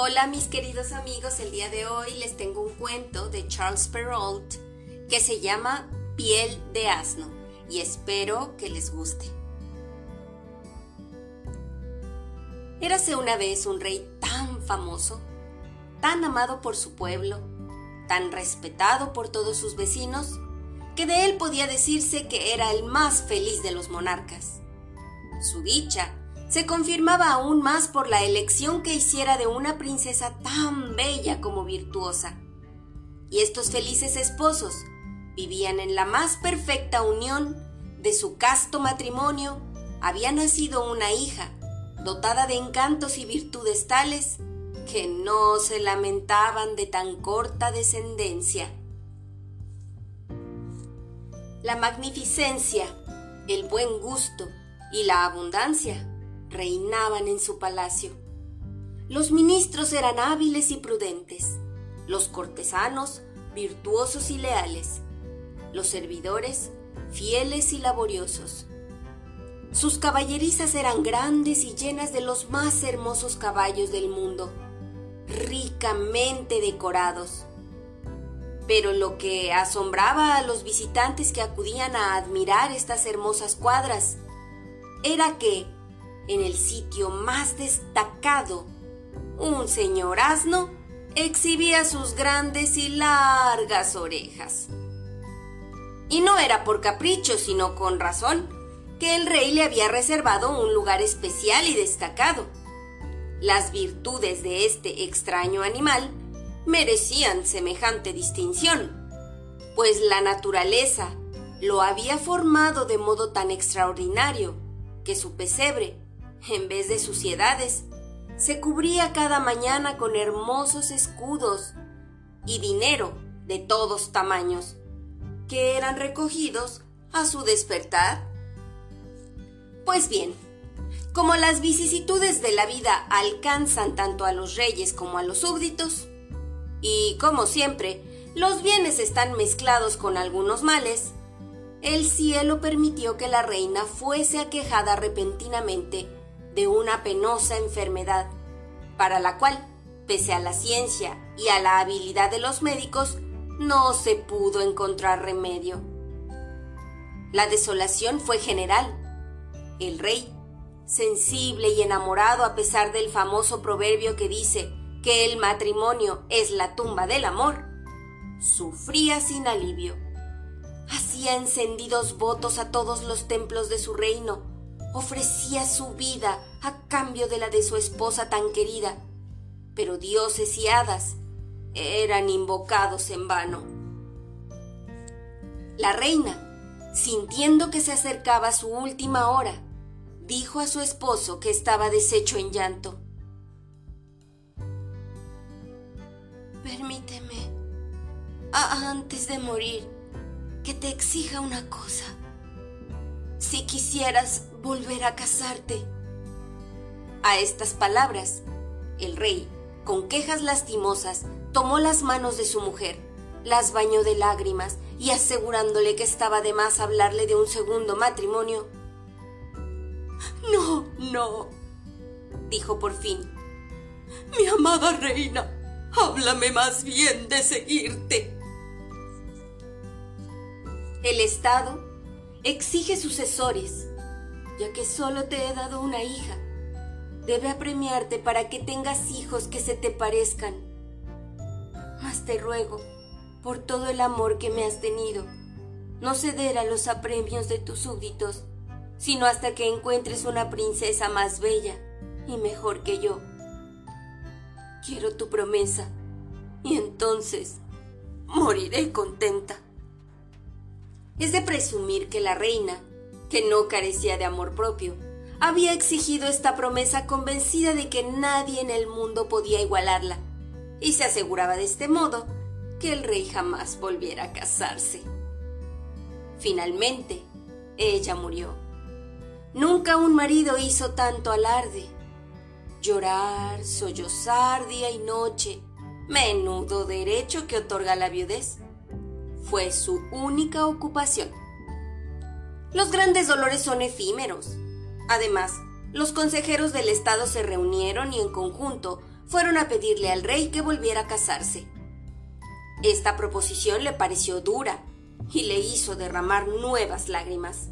Hola mis queridos amigos, el día de hoy les tengo un cuento de Charles Perrault que se llama Piel de asno y espero que les guste. Érase una vez un rey tan famoso, tan amado por su pueblo, tan respetado por todos sus vecinos, que de él podía decirse que era el más feliz de los monarcas. Su dicha se confirmaba aún más por la elección que hiciera de una princesa tan bella como virtuosa. Y estos felices esposos vivían en la más perfecta unión de su casto matrimonio. Había nacido una hija, dotada de encantos y virtudes tales que no se lamentaban de tan corta descendencia. La magnificencia, el buen gusto y la abundancia reinaban en su palacio. Los ministros eran hábiles y prudentes, los cortesanos virtuosos y leales, los servidores fieles y laboriosos. Sus caballerizas eran grandes y llenas de los más hermosos caballos del mundo, ricamente decorados. Pero lo que asombraba a los visitantes que acudían a admirar estas hermosas cuadras era que en el sitio más destacado, un señor asno exhibía sus grandes y largas orejas. Y no era por capricho, sino con razón, que el rey le había reservado un lugar especial y destacado. Las virtudes de este extraño animal merecían semejante distinción, pues la naturaleza lo había formado de modo tan extraordinario que su pesebre en vez de suciedades, se cubría cada mañana con hermosos escudos y dinero de todos tamaños, que eran recogidos a su despertar. Pues bien, como las vicisitudes de la vida alcanzan tanto a los reyes como a los súbditos, y como siempre, los bienes están mezclados con algunos males, el cielo permitió que la reina fuese aquejada repentinamente de una penosa enfermedad, para la cual, pese a la ciencia y a la habilidad de los médicos, no se pudo encontrar remedio. La desolación fue general. El rey, sensible y enamorado a pesar del famoso proverbio que dice que el matrimonio es la tumba del amor, sufría sin alivio. Hacía encendidos votos a todos los templos de su reino ofrecía su vida a cambio de la de su esposa tan querida, pero dioses y hadas eran invocados en vano. La reina, sintiendo que se acercaba su última hora, dijo a su esposo que estaba deshecho en llanto. Permíteme, antes de morir, que te exija una cosa. Si quisieras volver a casarte. A estas palabras, el rey, con quejas lastimosas, tomó las manos de su mujer, las bañó de lágrimas y asegurándole que estaba de más hablarle de un segundo matrimonio. No, no, dijo por fin. Mi amada reina, háblame más bien de seguirte. El Estado exige sucesores ya que solo te he dado una hija. Debe apremiarte para que tengas hijos que se te parezcan. Mas te ruego, por todo el amor que me has tenido, no ceder a los apremios de tus súbditos, sino hasta que encuentres una princesa más bella y mejor que yo. Quiero tu promesa, y entonces moriré contenta. Es de presumir que la reina, que no carecía de amor propio, había exigido esta promesa convencida de que nadie en el mundo podía igualarla, y se aseguraba de este modo que el rey jamás volviera a casarse. Finalmente, ella murió. Nunca un marido hizo tanto alarde. Llorar, sollozar día y noche, menudo derecho que otorga la viudez, fue su única ocupación. Los grandes dolores son efímeros. Además, los consejeros del Estado se reunieron y en conjunto fueron a pedirle al rey que volviera a casarse. Esta proposición le pareció dura y le hizo derramar nuevas lágrimas.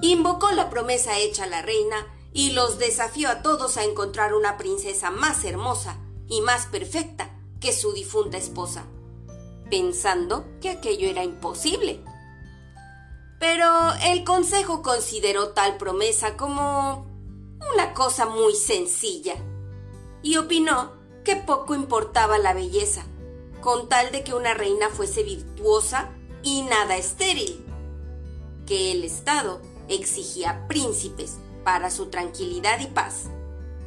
Invocó la promesa hecha a la reina y los desafió a todos a encontrar una princesa más hermosa y más perfecta que su difunta esposa, pensando que aquello era imposible. Pero el consejo consideró tal promesa como una cosa muy sencilla y opinó que poco importaba la belleza, con tal de que una reina fuese virtuosa y nada estéril, que el Estado exigía príncipes para su tranquilidad y paz,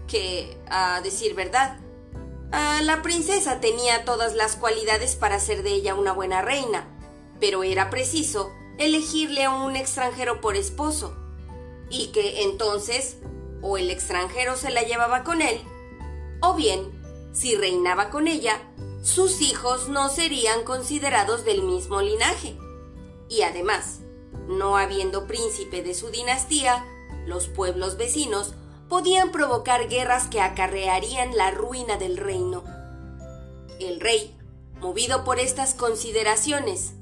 que, a decir verdad, la princesa tenía todas las cualidades para ser de ella una buena reina, pero era preciso elegirle a un extranjero por esposo, y que entonces o el extranjero se la llevaba con él, o bien, si reinaba con ella, sus hijos no serían considerados del mismo linaje. Y además, no habiendo príncipe de su dinastía, los pueblos vecinos podían provocar guerras que acarrearían la ruina del reino. El rey, movido por estas consideraciones,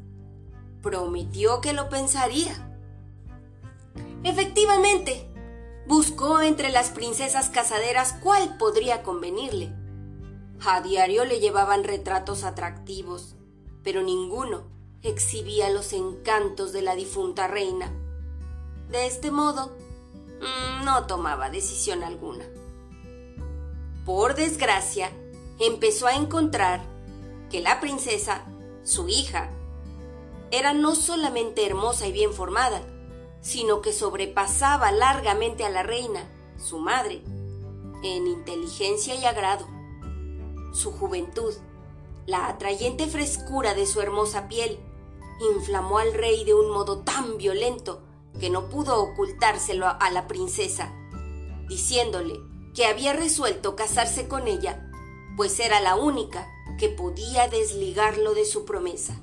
prometió que lo pensaría. Efectivamente, buscó entre las princesas casaderas cuál podría convenirle. A diario le llevaban retratos atractivos, pero ninguno exhibía los encantos de la difunta reina. De este modo, mm, no tomaba decisión alguna. Por desgracia, empezó a encontrar que la princesa, su hija, era no solamente hermosa y bien formada, sino que sobrepasaba largamente a la reina, su madre, en inteligencia y agrado. Su juventud, la atrayente frescura de su hermosa piel, inflamó al rey de un modo tan violento que no pudo ocultárselo a la princesa, diciéndole que había resuelto casarse con ella, pues era la única que podía desligarlo de su promesa.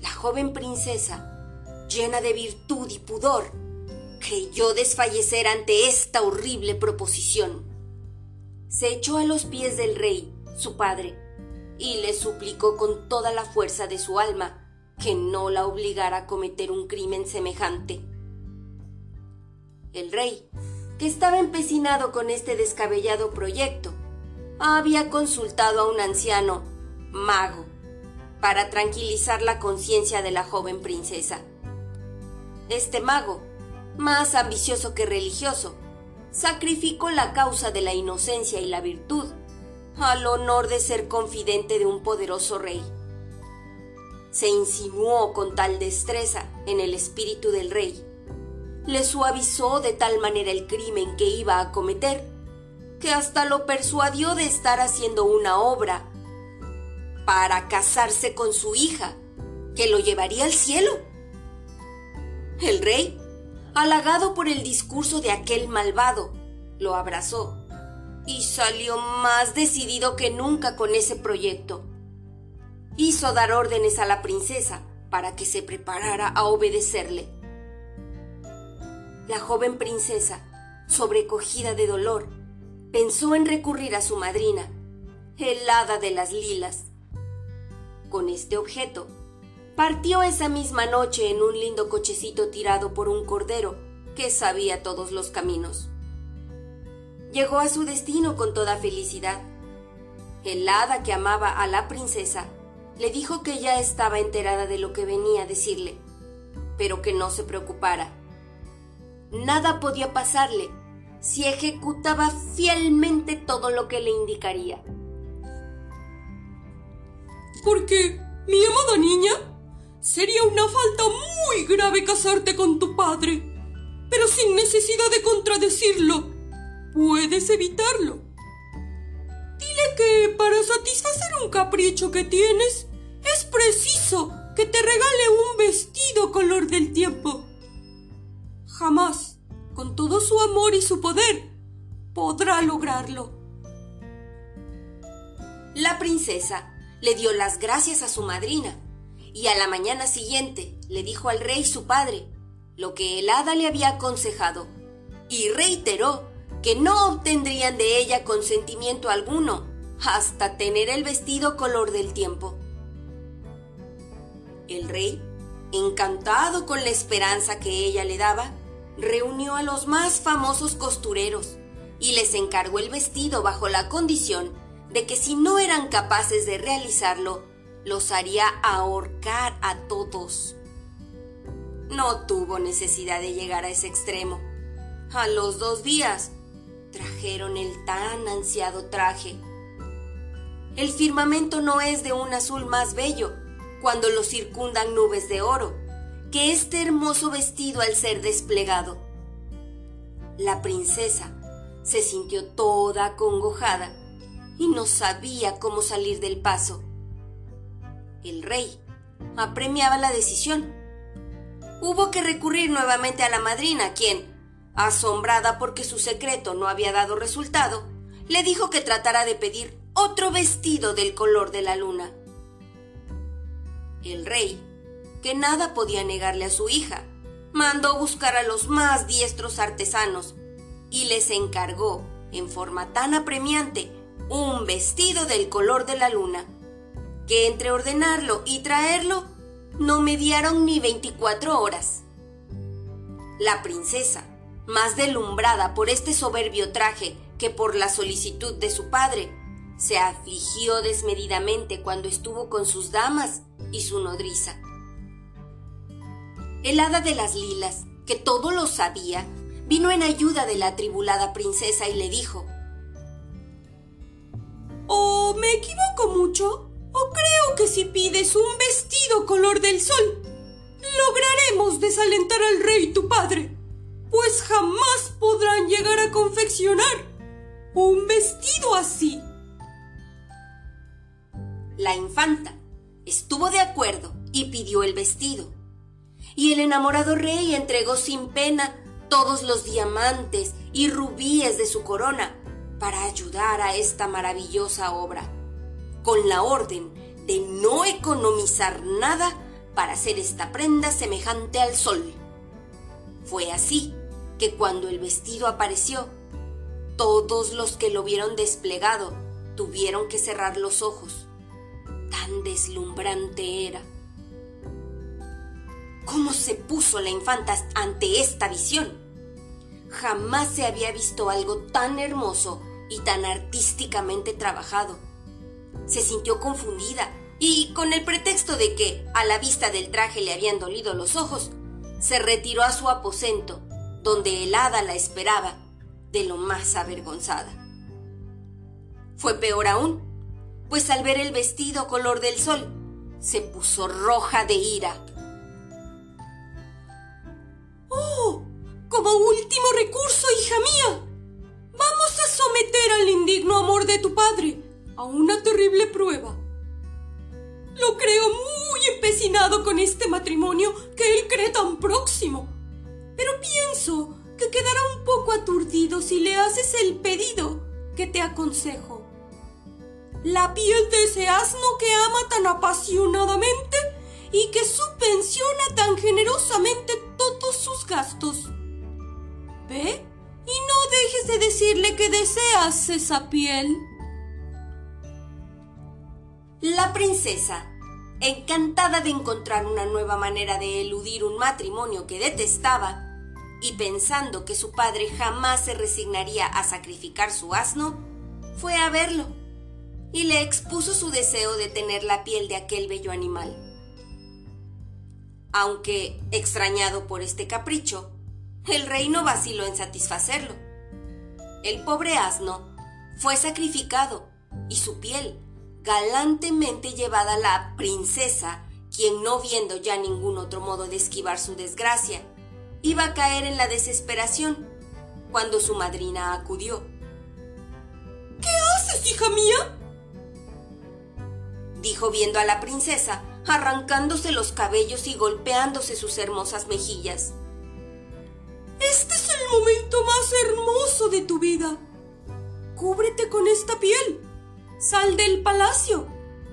La joven princesa llena de virtud y pudor, creyó desfallecer ante esta horrible proposición. Se echó a los pies del rey, su padre, y le suplicó con toda la fuerza de su alma que no la obligara a cometer un crimen semejante. El rey, que estaba empecinado con este descabellado proyecto, había consultado a un anciano mago para tranquilizar la conciencia de la joven princesa. Este mago, más ambicioso que religioso, sacrificó la causa de la inocencia y la virtud al honor de ser confidente de un poderoso rey. Se insinuó con tal destreza en el espíritu del rey, le suavizó de tal manera el crimen que iba a cometer, que hasta lo persuadió de estar haciendo una obra para casarse con su hija, que lo llevaría al cielo. El rey, halagado por el discurso de aquel malvado, lo abrazó y salió más decidido que nunca con ese proyecto. Hizo dar órdenes a la princesa para que se preparara a obedecerle. La joven princesa, sobrecogida de dolor, pensó en recurrir a su madrina, el hada de las lilas. Con este objeto, partió esa misma noche en un lindo cochecito tirado por un cordero que sabía todos los caminos. Llegó a su destino con toda felicidad. El hada que amaba a la princesa le dijo que ya estaba enterada de lo que venía a decirle, pero que no se preocupara. Nada podía pasarle si ejecutaba fielmente todo lo que le indicaría. Porque, mi amada niña, Sería una falta muy grave casarte con tu padre, pero sin necesidad de contradecirlo. Puedes evitarlo. Dile que para satisfacer un capricho que tienes, es preciso que te regale un vestido color del tiempo. Jamás, con todo su amor y su poder, podrá lograrlo. La princesa le dio las gracias a su madrina y a la mañana siguiente le dijo al rey su padre lo que el hada le había aconsejado, y reiteró que no obtendrían de ella consentimiento alguno hasta tener el vestido color del tiempo. El rey, encantado con la esperanza que ella le daba, reunió a los más famosos costureros y les encargó el vestido bajo la condición de que si no eran capaces de realizarlo, los haría ahorcar a todos. No tuvo necesidad de llegar a ese extremo. A los dos días trajeron el tan ansiado traje. El firmamento no es de un azul más bello cuando lo circundan nubes de oro que este hermoso vestido al ser desplegado. La princesa se sintió toda acongojada y no sabía cómo salir del paso. El rey apremiaba la decisión. Hubo que recurrir nuevamente a la madrina, quien, asombrada porque su secreto no había dado resultado, le dijo que tratara de pedir otro vestido del color de la luna. El rey, que nada podía negarle a su hija, mandó buscar a los más diestros artesanos y les encargó, en forma tan apremiante, un vestido del color de la luna, que entre ordenarlo y traerlo no mediaron ni 24 horas. La princesa, más delumbrada por este soberbio traje que por la solicitud de su padre, se afligió desmedidamente cuando estuvo con sus damas y su nodriza. El hada de las lilas, que todo lo sabía, vino en ayuda de la atribulada princesa y le dijo, ¿O me equivoco mucho? ¿O creo que si pides un vestido color del sol, lograremos desalentar al rey tu padre? Pues jamás podrán llegar a confeccionar un vestido así. La infanta estuvo de acuerdo y pidió el vestido. Y el enamorado rey entregó sin pena todos los diamantes y rubíes de su corona para ayudar a esta maravillosa obra, con la orden de no economizar nada para hacer esta prenda semejante al sol. Fue así que cuando el vestido apareció, todos los que lo vieron desplegado tuvieron que cerrar los ojos. Tan deslumbrante era. ¿Cómo se puso la infanta ante esta visión? Jamás se había visto algo tan hermoso y tan artísticamente trabajado. Se sintió confundida y, con el pretexto de que a la vista del traje le habían dolido los ojos, se retiró a su aposento, donde el hada la esperaba, de lo más avergonzada. Fue peor aún, pues al ver el vestido color del sol, se puso roja de ira ¡Oh! Como último recurso, hija mía, amor de tu padre a una terrible prueba. Lo creo muy empecinado con este matrimonio que él cree tan próximo. Pero pienso que quedará un poco aturdido si le haces el pedido que te aconsejo. La piel de ese asno que ama tan apasionadamente y que subvenciona tan generosamente todos sus gastos. ¿Ve? Dejes de decirle que deseas esa piel. La princesa, encantada de encontrar una nueva manera de eludir un matrimonio que detestaba, y pensando que su padre jamás se resignaría a sacrificar su asno, fue a verlo y le expuso su deseo de tener la piel de aquel bello animal aunque extrañado por este capricho, el rey no vaciló en satisfacerlo. El pobre asno fue sacrificado y su piel, galantemente llevada a la princesa, quien no viendo ya ningún otro modo de esquivar su desgracia, iba a caer en la desesperación cuando su madrina acudió. ¿Qué haces, hija mía? dijo viendo a la princesa arrancándose los cabellos y golpeándose sus hermosas mejillas. Este es el momento más hermoso de tu vida. Cúbrete con esta piel. Sal del palacio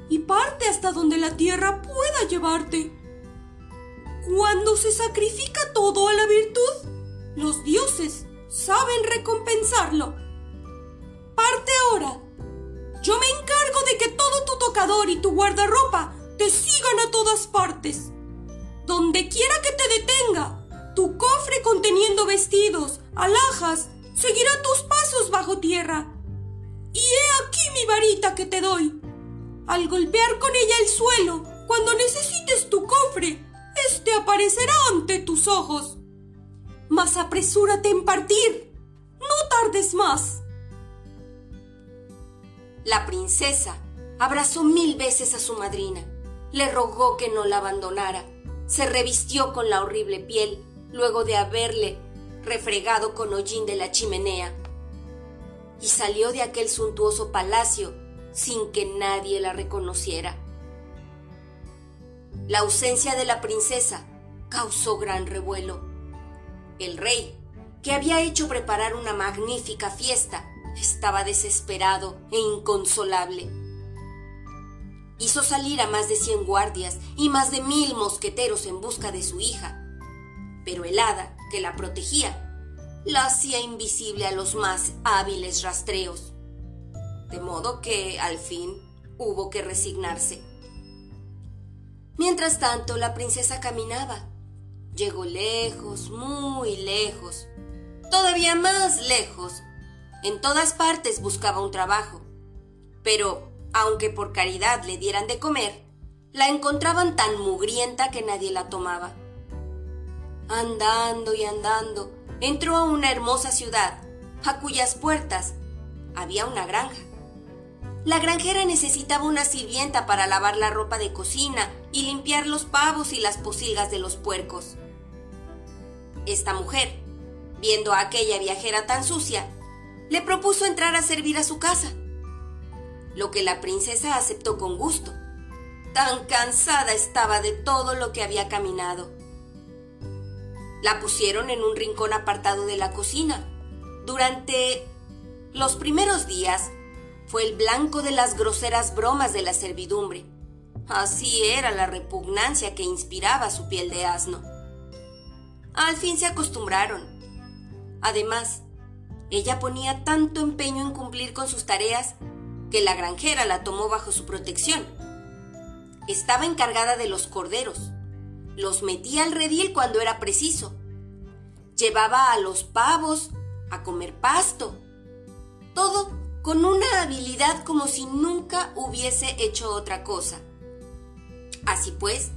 y parte hasta donde la tierra pueda llevarte. Cuando se sacrifica todo a la virtud, los dioses saben recompensarlo. Parte ahora. Yo me encargo de que todo tu tocador y tu guardarropa te sigan a todas partes. Donde quiera que te detenga, tu cofre conteniendo vestidos, alhajas, seguirá tus pasos bajo tierra. Y he aquí mi varita que te doy. Al golpear con ella el suelo, cuando necesites tu cofre, éste aparecerá ante tus ojos. Mas apresúrate en partir. No tardes más. La princesa abrazó mil veces a su madrina, le rogó que no la abandonara, se revistió con la horrible piel luego de haberle refregado con hollín de la chimenea, y salió de aquel suntuoso palacio sin que nadie la reconociera. La ausencia de la princesa causó gran revuelo. El rey, que había hecho preparar una magnífica fiesta, estaba desesperado e inconsolable. Hizo salir a más de cien guardias y más de mil mosqueteros en busca de su hija, pero el hada, que la protegía, la hacía invisible a los más hábiles rastreos, de modo que al fin hubo que resignarse. Mientras tanto, la princesa caminaba. Llegó lejos, muy lejos, todavía más lejos, en todas partes buscaba un trabajo. Pero, aunque por caridad le dieran de comer, la encontraban tan mugrienta que nadie la tomaba. Andando y andando, entró a una hermosa ciudad, a cuyas puertas había una granja. La granjera necesitaba una sirvienta para lavar la ropa de cocina y limpiar los pavos y las posilgas de los puercos. Esta mujer, viendo a aquella viajera tan sucia, le propuso entrar a servir a su casa, lo que la princesa aceptó con gusto. Tan cansada estaba de todo lo que había caminado. La pusieron en un rincón apartado de la cocina. Durante los primeros días fue el blanco de las groseras bromas de la servidumbre. Así era la repugnancia que inspiraba su piel de asno. Al fin se acostumbraron. Además, ella ponía tanto empeño en cumplir con sus tareas que la granjera la tomó bajo su protección. Estaba encargada de los corderos. Los metía al redil cuando era preciso. Llevaba a los pavos a comer pasto. Todo con una habilidad como si nunca hubiese hecho otra cosa. Así pues,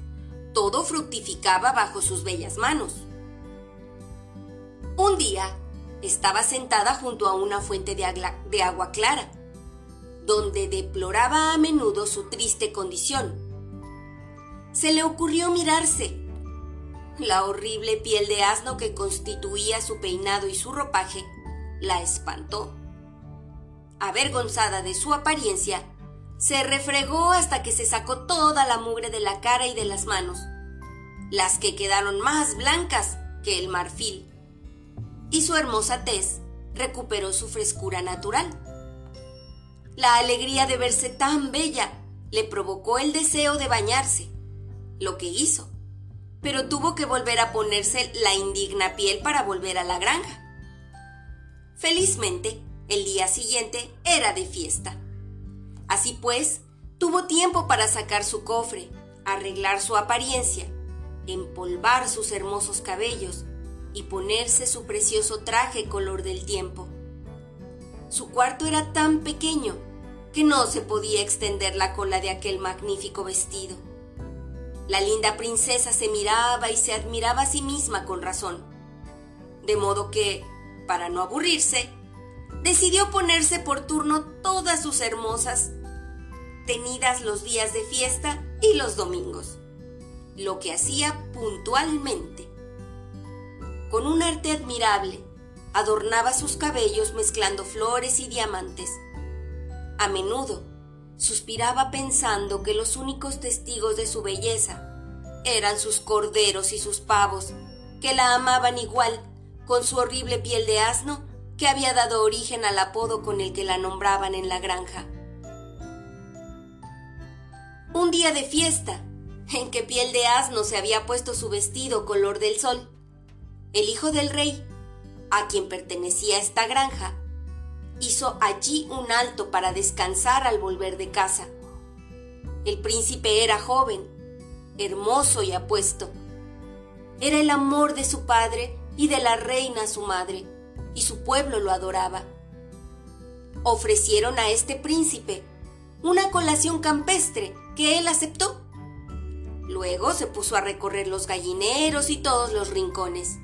todo fructificaba bajo sus bellas manos. Un día, estaba sentada junto a una fuente de, agua clara, donde deploraba a menudo su triste condición. Se le ocurrió mirarse. La horrible piel de asno que constituía su peinado y su ropaje la espantó. Avergonzada de su apariencia, se refregó hasta que se sacó toda la mugre de la cara y de las manos, las que quedaron más blancas que el marfil y su hermosa tez recuperó su frescura natural. La alegría de verse tan bella le provocó el deseo de bañarse, lo que hizo, pero tuvo que volver a ponerse la indigna piel para volver a la granja. Felizmente, el día siguiente era de fiesta. Así pues, tuvo tiempo para sacar su cofre, arreglar su apariencia, empolvar sus hermosos cabellos y ponerse su precioso traje color del tiempo. Su cuarto era tan pequeño que no se podía extender la cola de aquel magnífico vestido. La linda princesa se miraba y se admiraba a sí misma con razón, de modo que, para no aburrirse, decidió ponerse por turno todas sus hermosas tenidas los días de fiesta y los domingos, lo que hacía puntualmente con un arte admirable, adornaba sus cabellos mezclando flores y diamantes. A menudo suspiraba pensando que los únicos testigos de su belleza eran sus corderos y sus pavos, que la amaban igual con su horrible piel de asno que había dado origen al apodo con el que la nombraban en la granja. Un día de fiesta, en que piel de asno se había puesto su vestido color del sol, el hijo del rey, a quien pertenecía esta granja, hizo allí un alto para descansar al volver de casa. El príncipe era joven, hermoso y apuesto. Era el amor de su padre y de la reina su madre, y su pueblo lo adoraba. Ofrecieron a este príncipe una colación campestre que él aceptó. Luego se puso a recorrer los gallineros y todos los rincones.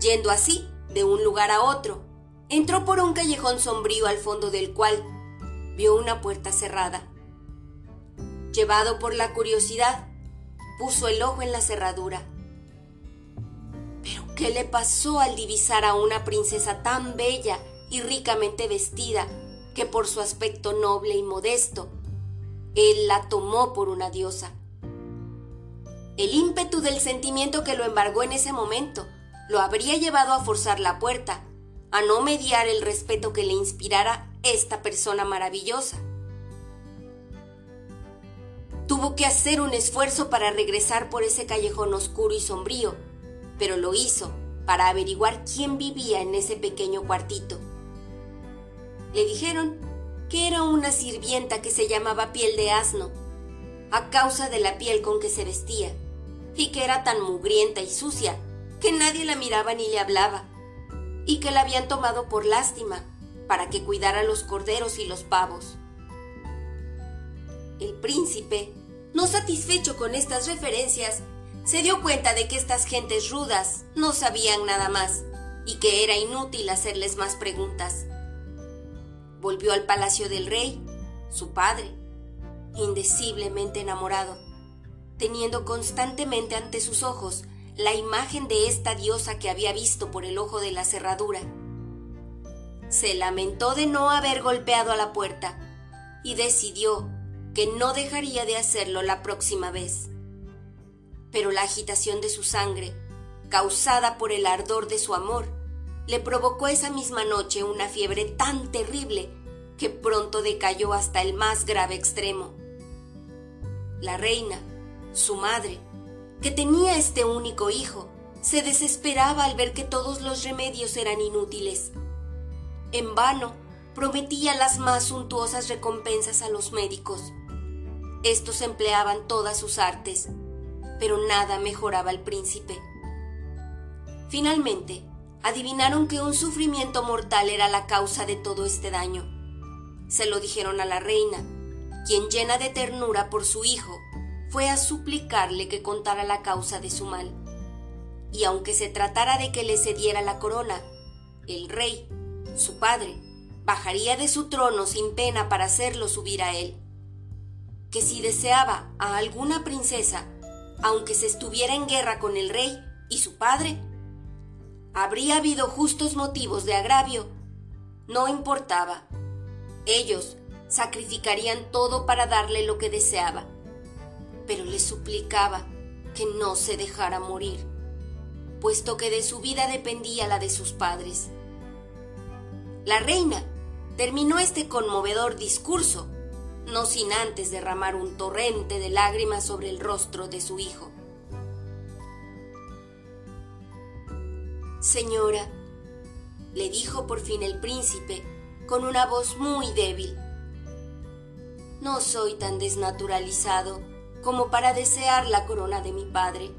Yendo así, de un lugar a otro, entró por un callejón sombrío al fondo del cual vio una puerta cerrada. Llevado por la curiosidad, puso el ojo en la cerradura. Pero ¿qué le pasó al divisar a una princesa tan bella y ricamente vestida que por su aspecto noble y modesto, él la tomó por una diosa? El ímpetu del sentimiento que lo embargó en ese momento lo habría llevado a forzar la puerta, a no mediar el respeto que le inspirara esta persona maravillosa. Tuvo que hacer un esfuerzo para regresar por ese callejón oscuro y sombrío, pero lo hizo para averiguar quién vivía en ese pequeño cuartito. Le dijeron que era una sirvienta que se llamaba piel de asno, a causa de la piel con que se vestía, y que era tan mugrienta y sucia que nadie la miraba ni le hablaba, y que la habían tomado por lástima para que cuidara los corderos y los pavos. El príncipe no satisfecho con estas referencias, se dio cuenta de que estas gentes rudas no sabían nada más y que era inútil hacerles más preguntas. Volvió al palacio del rey, su padre, indeciblemente enamorado, teniendo constantemente ante sus ojos la imagen de esta diosa que había visto por el ojo de la cerradura. Se lamentó de no haber golpeado a la puerta y decidió que no dejaría de hacerlo la próxima vez. Pero la agitación de su sangre, causada por el ardor de su amor, le provocó esa misma noche una fiebre tan terrible que pronto decayó hasta el más grave extremo. La reina, su madre, que tenía este único hijo, se desesperaba al ver que todos los remedios eran inútiles. En vano prometía las más suntuosas recompensas a los médicos. Estos empleaban todas sus artes, pero nada mejoraba al príncipe. Finalmente, adivinaron que un sufrimiento mortal era la causa de todo este daño. Se lo dijeron a la reina, quien llena de ternura por su hijo, fue a suplicarle que contara la causa de su mal. Y aunque se tratara de que le cediera la corona, el rey, su padre, bajaría de su trono sin pena para hacerlo subir a él que si deseaba a alguna princesa, aunque se estuviera en guerra con el rey y su padre, habría habido justos motivos de agravio. No importaba. Ellos sacrificarían todo para darle lo que deseaba, pero le suplicaba que no se dejara morir, puesto que de su vida dependía la de sus padres. La reina terminó este conmovedor discurso no sin antes derramar un torrente de lágrimas sobre el rostro de su hijo. Señora, le dijo por fin el príncipe con una voz muy débil, no soy tan desnaturalizado como para desear la corona de mi padre.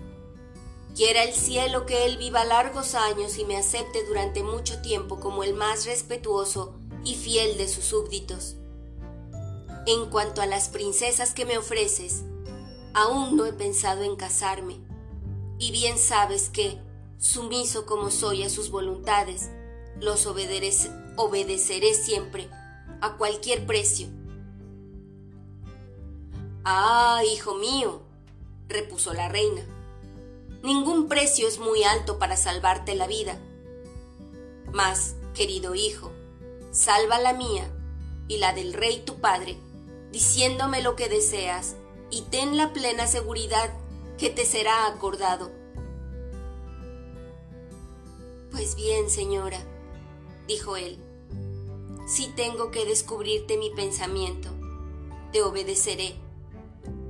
Quiera el cielo que él viva largos años y me acepte durante mucho tiempo como el más respetuoso y fiel de sus súbditos. En cuanto a las princesas que me ofreces, aún no he pensado en casarme, y bien sabes que, sumiso como soy a sus voluntades, los obedeceré siempre, a cualquier precio. Ah, hijo mío, repuso la reina, ningún precio es muy alto para salvarte la vida. Mas, querido hijo, salva la mía y la del rey tu padre diciéndome lo que deseas, y ten la plena seguridad que te será acordado. Pues bien, señora, dijo él, si tengo que descubrirte mi pensamiento, te obedeceré.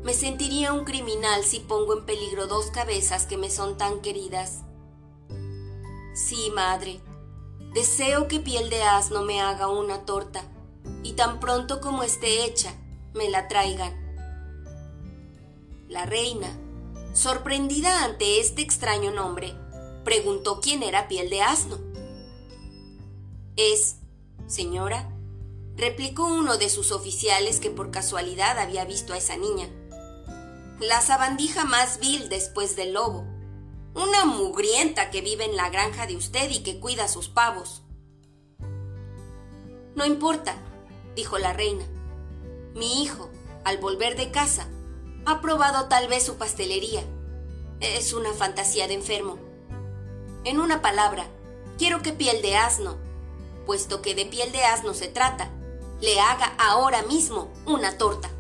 Me sentiría un criminal si pongo en peligro dos cabezas que me son tan queridas. Sí, madre. Deseo que piel de asno me haga una torta, y tan pronto como esté hecha, me la traigan. La reina, sorprendida ante este extraño nombre, preguntó quién era piel de asno. Es, señora, replicó uno de sus oficiales que por casualidad había visto a esa niña. La sabandija más vil después del lobo. Una mugrienta que vive en la granja de usted y que cuida sus pavos. No importa, dijo la reina. Mi hijo, al volver de casa, ha probado tal vez su pastelería. Es una fantasía de enfermo. En una palabra, quiero que piel de asno, puesto que de piel de asno se trata, le haga ahora mismo una torta.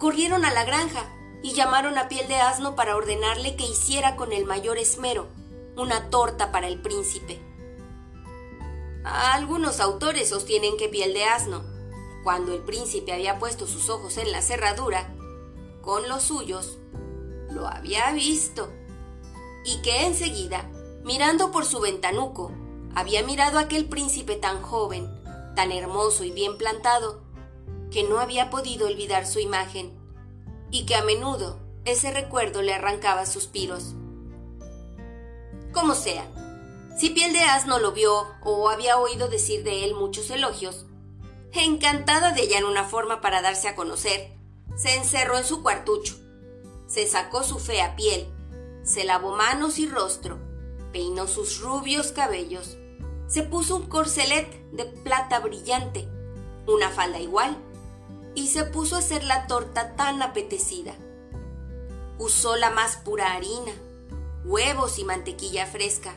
Corrieron a la granja y llamaron a piel de asno para ordenarle que hiciera con el mayor esmero una torta para el príncipe. Algunos autores sostienen que piel de asno, cuando el príncipe había puesto sus ojos en la cerradura, con los suyos, lo había visto, y que enseguida, mirando por su ventanuco, había mirado a aquel príncipe tan joven, tan hermoso y bien plantado, que no había podido olvidar su imagen, y que a menudo ese recuerdo le arrancaba suspiros. Como sea, si Piel de Asno lo vio o había oído decir de él muchos elogios, encantada de hallar una forma para darse a conocer, se encerró en su cuartucho, se sacó su fea piel, se lavó manos y rostro, peinó sus rubios cabellos, se puso un corcelet de plata brillante, una falda igual, y se puso a hacer la torta tan apetecida. Usó la más pura harina, huevos y mantequilla fresca,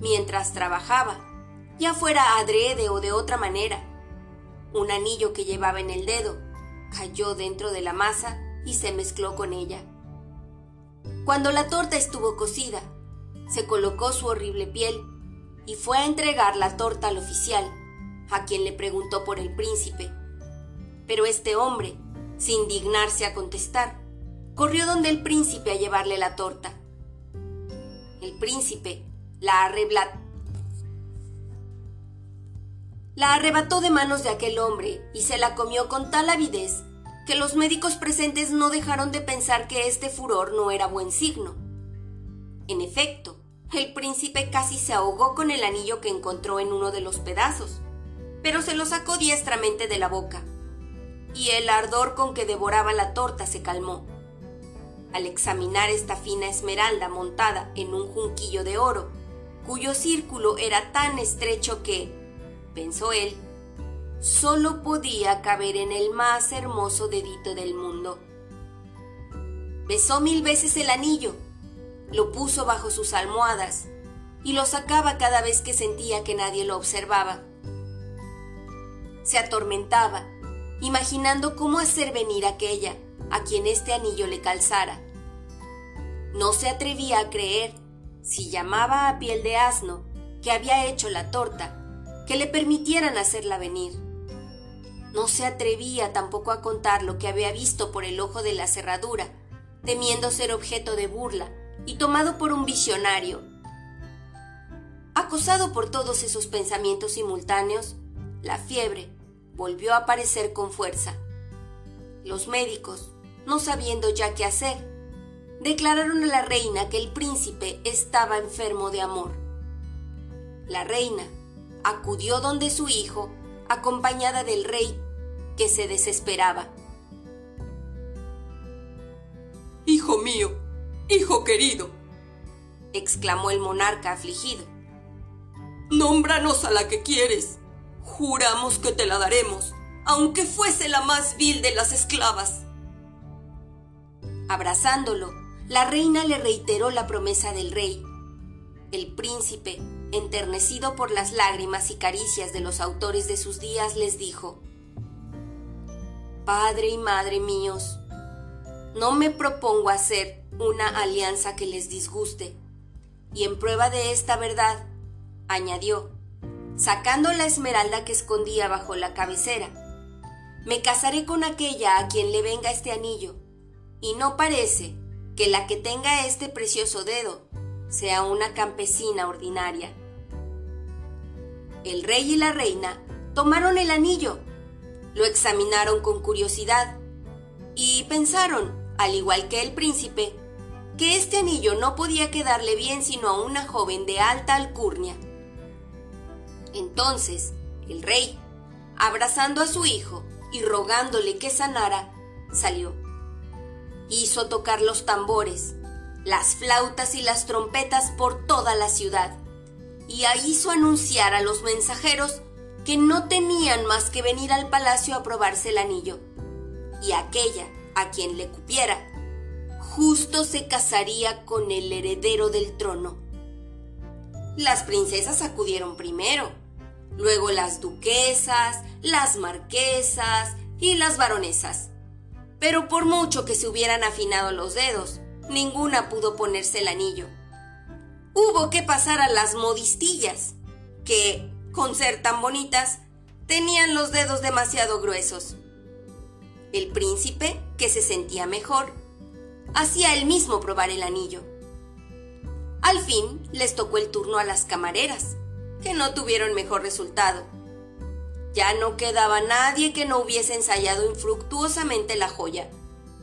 mientras trabajaba, ya fuera adrede o de otra manera. Un anillo que llevaba en el dedo cayó dentro de la masa y se mezcló con ella. Cuando la torta estuvo cocida, se colocó su horrible piel y fue a entregar la torta al oficial, a quien le preguntó por el príncipe. Pero este hombre, sin dignarse a contestar, corrió donde el príncipe a llevarle la torta. El príncipe la arrebla... La arrebató de manos de aquel hombre y se la comió con tal avidez que los médicos presentes no dejaron de pensar que este furor no era buen signo. En efecto, el príncipe casi se ahogó con el anillo que encontró en uno de los pedazos, pero se lo sacó diestramente de la boca, y el ardor con que devoraba la torta se calmó. Al examinar esta fina esmeralda montada en un junquillo de oro, cuyo círculo era tan estrecho que, pensó él, solo podía caber en el más hermoso dedito del mundo. Besó mil veces el anillo, lo puso bajo sus almohadas y lo sacaba cada vez que sentía que nadie lo observaba. Se atormentaba, imaginando cómo hacer venir aquella a quien este anillo le calzara. No se atrevía a creer si llamaba a piel de asno, que había hecho la torta, que le permitieran hacerla venir. No se atrevía tampoco a contar lo que había visto por el ojo de la cerradura, temiendo ser objeto de burla y tomado por un visionario. Acosado por todos esos pensamientos simultáneos, la fiebre volvió a aparecer con fuerza. Los médicos, no sabiendo ya qué hacer, declararon a la reina que el príncipe estaba enfermo de amor. La reina acudió donde su hijo, acompañada del rey, que se desesperaba. Hijo mío, hijo querido, exclamó el monarca afligido. Nómbranos a la que quieres. Juramos que te la daremos, aunque fuese la más vil de las esclavas. Abrazándolo, la reina le reiteró la promesa del rey. El príncipe, enternecido por las lágrimas y caricias de los autores de sus días, les dijo, Padre y Madre míos, no me propongo hacer una alianza que les disguste, y en prueba de esta verdad, añadió, sacando la esmeralda que escondía bajo la cabecera, me casaré con aquella a quien le venga este anillo, y no parece que la que tenga este precioso dedo sea una campesina ordinaria. El rey y la reina tomaron el anillo, lo examinaron con curiosidad y pensaron, al igual que el príncipe, que este anillo no podía quedarle bien sino a una joven de alta alcurnia. Entonces, el rey, abrazando a su hijo y rogándole que sanara, salió. Hizo tocar los tambores, las flautas y las trompetas por toda la ciudad, y hizo anunciar a los mensajeros que no tenían más que venir al palacio a probarse el anillo, y aquella a quien le cupiera, justo se casaría con el heredero del trono. Las princesas acudieron primero, luego las duquesas, las marquesas y las baronesas. Pero por mucho que se hubieran afinado los dedos, ninguna pudo ponerse el anillo. Hubo que pasar a las modistillas, que, con ser tan bonitas, tenían los dedos demasiado gruesos. El príncipe, que se sentía mejor, hacía él mismo probar el anillo. Al fin les tocó el turno a las camareras, que no tuvieron mejor resultado. Ya no quedaba nadie que no hubiese ensayado infructuosamente la joya,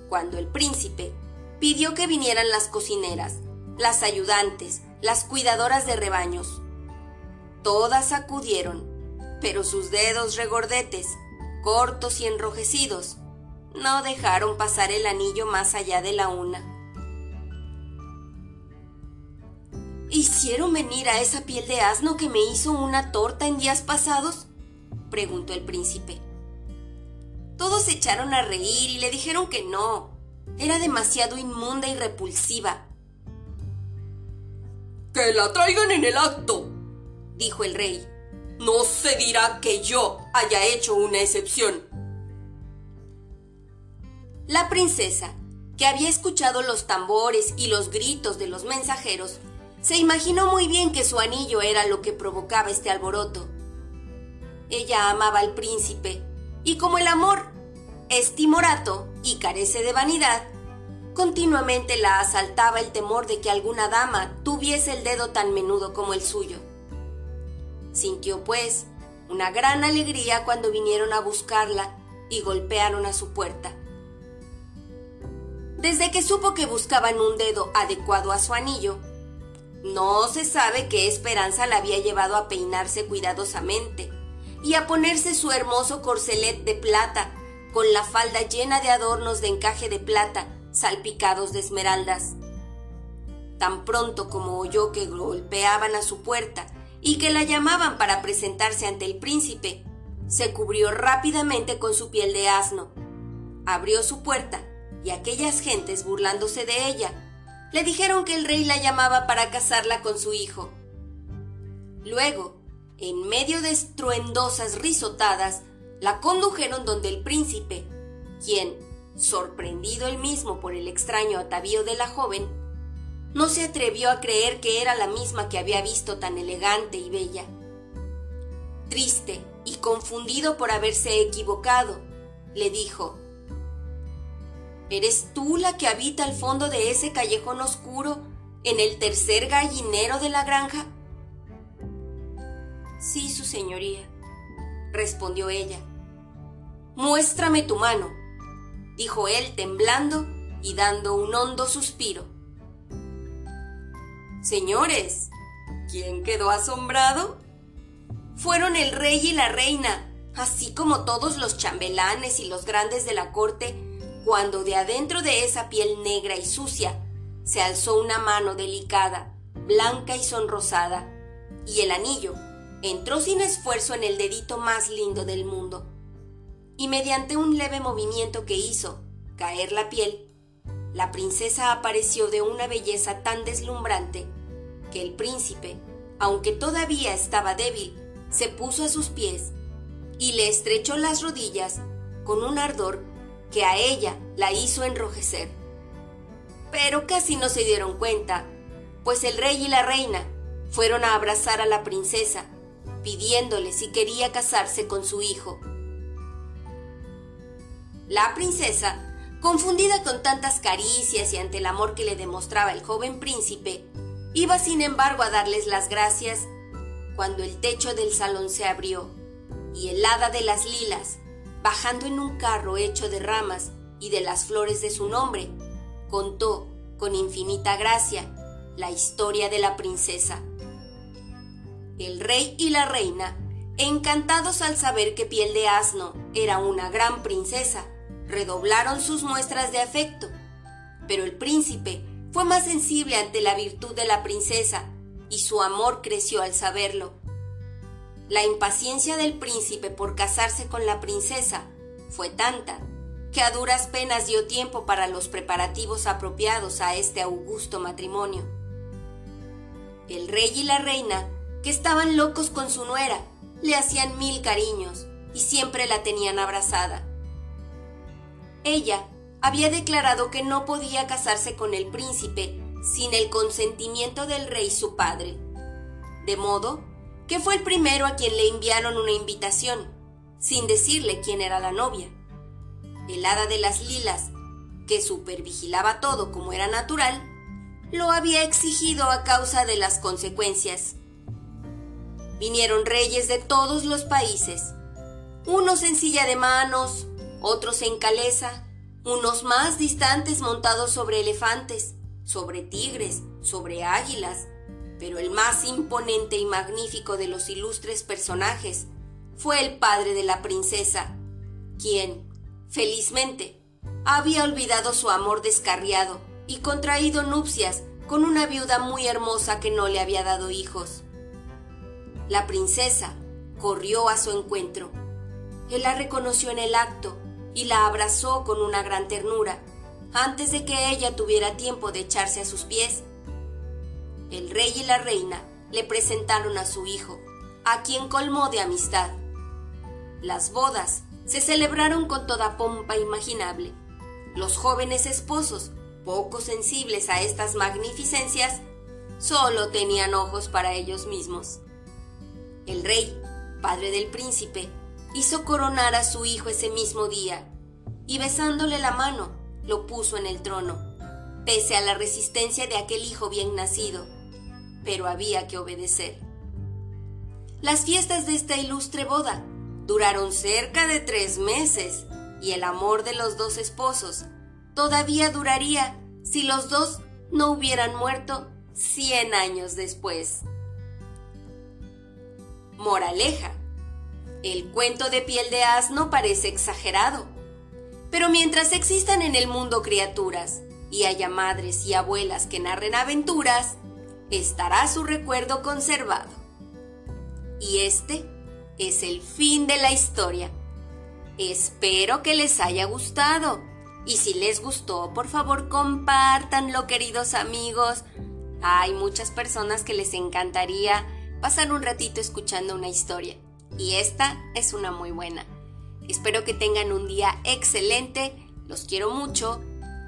cuando el príncipe pidió que vinieran las cocineras, las ayudantes, las cuidadoras de rebaños. Todas acudieron, pero sus dedos regordetes, cortos y enrojecidos, no dejaron pasar el anillo más allá de la una. ¿Hicieron venir a esa piel de asno que me hizo una torta en días pasados? preguntó el príncipe. Todos se echaron a reír y le dijeron que no. Era demasiado inmunda y repulsiva. Que la traigan en el acto, dijo el rey. No se dirá que yo haya hecho una excepción. La princesa, que había escuchado los tambores y los gritos de los mensajeros, se imaginó muy bien que su anillo era lo que provocaba este alboroto. Ella amaba al príncipe, y como el amor es timorato y carece de vanidad, continuamente la asaltaba el temor de que alguna dama tuviese el dedo tan menudo como el suyo. Sintió, pues, una gran alegría cuando vinieron a buscarla y golpearon a su puerta. Desde que supo que buscaban un dedo adecuado a su anillo, no se sabe qué esperanza la había llevado a peinarse cuidadosamente y a ponerse su hermoso corcelet de plata con la falda llena de adornos de encaje de plata salpicados de esmeraldas. Tan pronto como oyó que golpeaban a su puerta y que la llamaban para presentarse ante el príncipe, se cubrió rápidamente con su piel de asno, abrió su puerta y aquellas gentes burlándose de ella, le dijeron que el rey la llamaba para casarla con su hijo. Luego, en medio de estruendosas risotadas, la condujeron donde el príncipe, quien, sorprendido él mismo por el extraño atavío de la joven, no se atrevió a creer que era la misma que había visto tan elegante y bella. Triste y confundido por haberse equivocado, le dijo, ¿Eres tú la que habita al fondo de ese callejón oscuro en el tercer gallinero de la granja? Sí, su señoría, respondió ella. Muéstrame tu mano, dijo él temblando y dando un hondo suspiro. Señores, ¿quién quedó asombrado? Fueron el rey y la reina, así como todos los chambelanes y los grandes de la corte cuando de adentro de esa piel negra y sucia se alzó una mano delicada, blanca y sonrosada, y el anillo entró sin esfuerzo en el dedito más lindo del mundo. Y mediante un leve movimiento que hizo caer la piel, la princesa apareció de una belleza tan deslumbrante que el príncipe, aunque todavía estaba débil, se puso a sus pies y le estrechó las rodillas con un ardor que a ella la hizo enrojecer. Pero casi no se dieron cuenta, pues el rey y la reina fueron a abrazar a la princesa, pidiéndole si quería casarse con su hijo. La princesa, confundida con tantas caricias y ante el amor que le demostraba el joven príncipe, Iba sin embargo a darles las gracias cuando el techo del salón se abrió y el hada de las lilas, bajando en un carro hecho de ramas y de las flores de su nombre, contó con infinita gracia la historia de la princesa. El rey y la reina, encantados al saber que Piel de Asno era una gran princesa, redoblaron sus muestras de afecto. Pero el príncipe fue más sensible ante la virtud de la princesa y su amor creció al saberlo. La impaciencia del príncipe por casarse con la princesa fue tanta que a duras penas dio tiempo para los preparativos apropiados a este augusto matrimonio. El rey y la reina, que estaban locos con su nuera, le hacían mil cariños y siempre la tenían abrazada. Ella había declarado que no podía casarse con el príncipe sin el consentimiento del rey su padre. De modo que fue el primero a quien le enviaron una invitación, sin decirle quién era la novia. El hada de las lilas, que supervigilaba todo como era natural, lo había exigido a causa de las consecuencias. Vinieron reyes de todos los países, unos en silla de manos, otros en caleza, unos más distantes montados sobre elefantes, sobre tigres, sobre águilas, pero el más imponente y magnífico de los ilustres personajes fue el padre de la princesa, quien, felizmente, había olvidado su amor descarriado y contraído nupcias con una viuda muy hermosa que no le había dado hijos. La princesa corrió a su encuentro. Él la reconoció en el acto y la abrazó con una gran ternura antes de que ella tuviera tiempo de echarse a sus pies. El rey y la reina le presentaron a su hijo, a quien colmó de amistad. Las bodas se celebraron con toda pompa imaginable. Los jóvenes esposos, poco sensibles a estas magnificencias, solo tenían ojos para ellos mismos. El rey, padre del príncipe, hizo coronar a su hijo ese mismo día y besándole la mano, lo puso en el trono, pese a la resistencia de aquel hijo bien nacido, pero había que obedecer. Las fiestas de esta ilustre boda duraron cerca de tres meses y el amor de los dos esposos todavía duraría si los dos no hubieran muerto cien años después. Moraleja. El cuento de piel de asno parece exagerado, pero mientras existan en el mundo criaturas y haya madres y abuelas que narren aventuras, estará su recuerdo conservado. Y este es el fin de la historia. Espero que les haya gustado. Y si les gustó, por favor compártanlo, queridos amigos. Hay muchas personas que les encantaría pasar un ratito escuchando una historia. Y esta es una muy buena. Espero que tengan un día excelente, los quiero mucho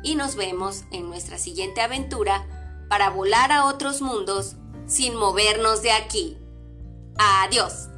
y nos vemos en nuestra siguiente aventura para volar a otros mundos sin movernos de aquí. Adiós.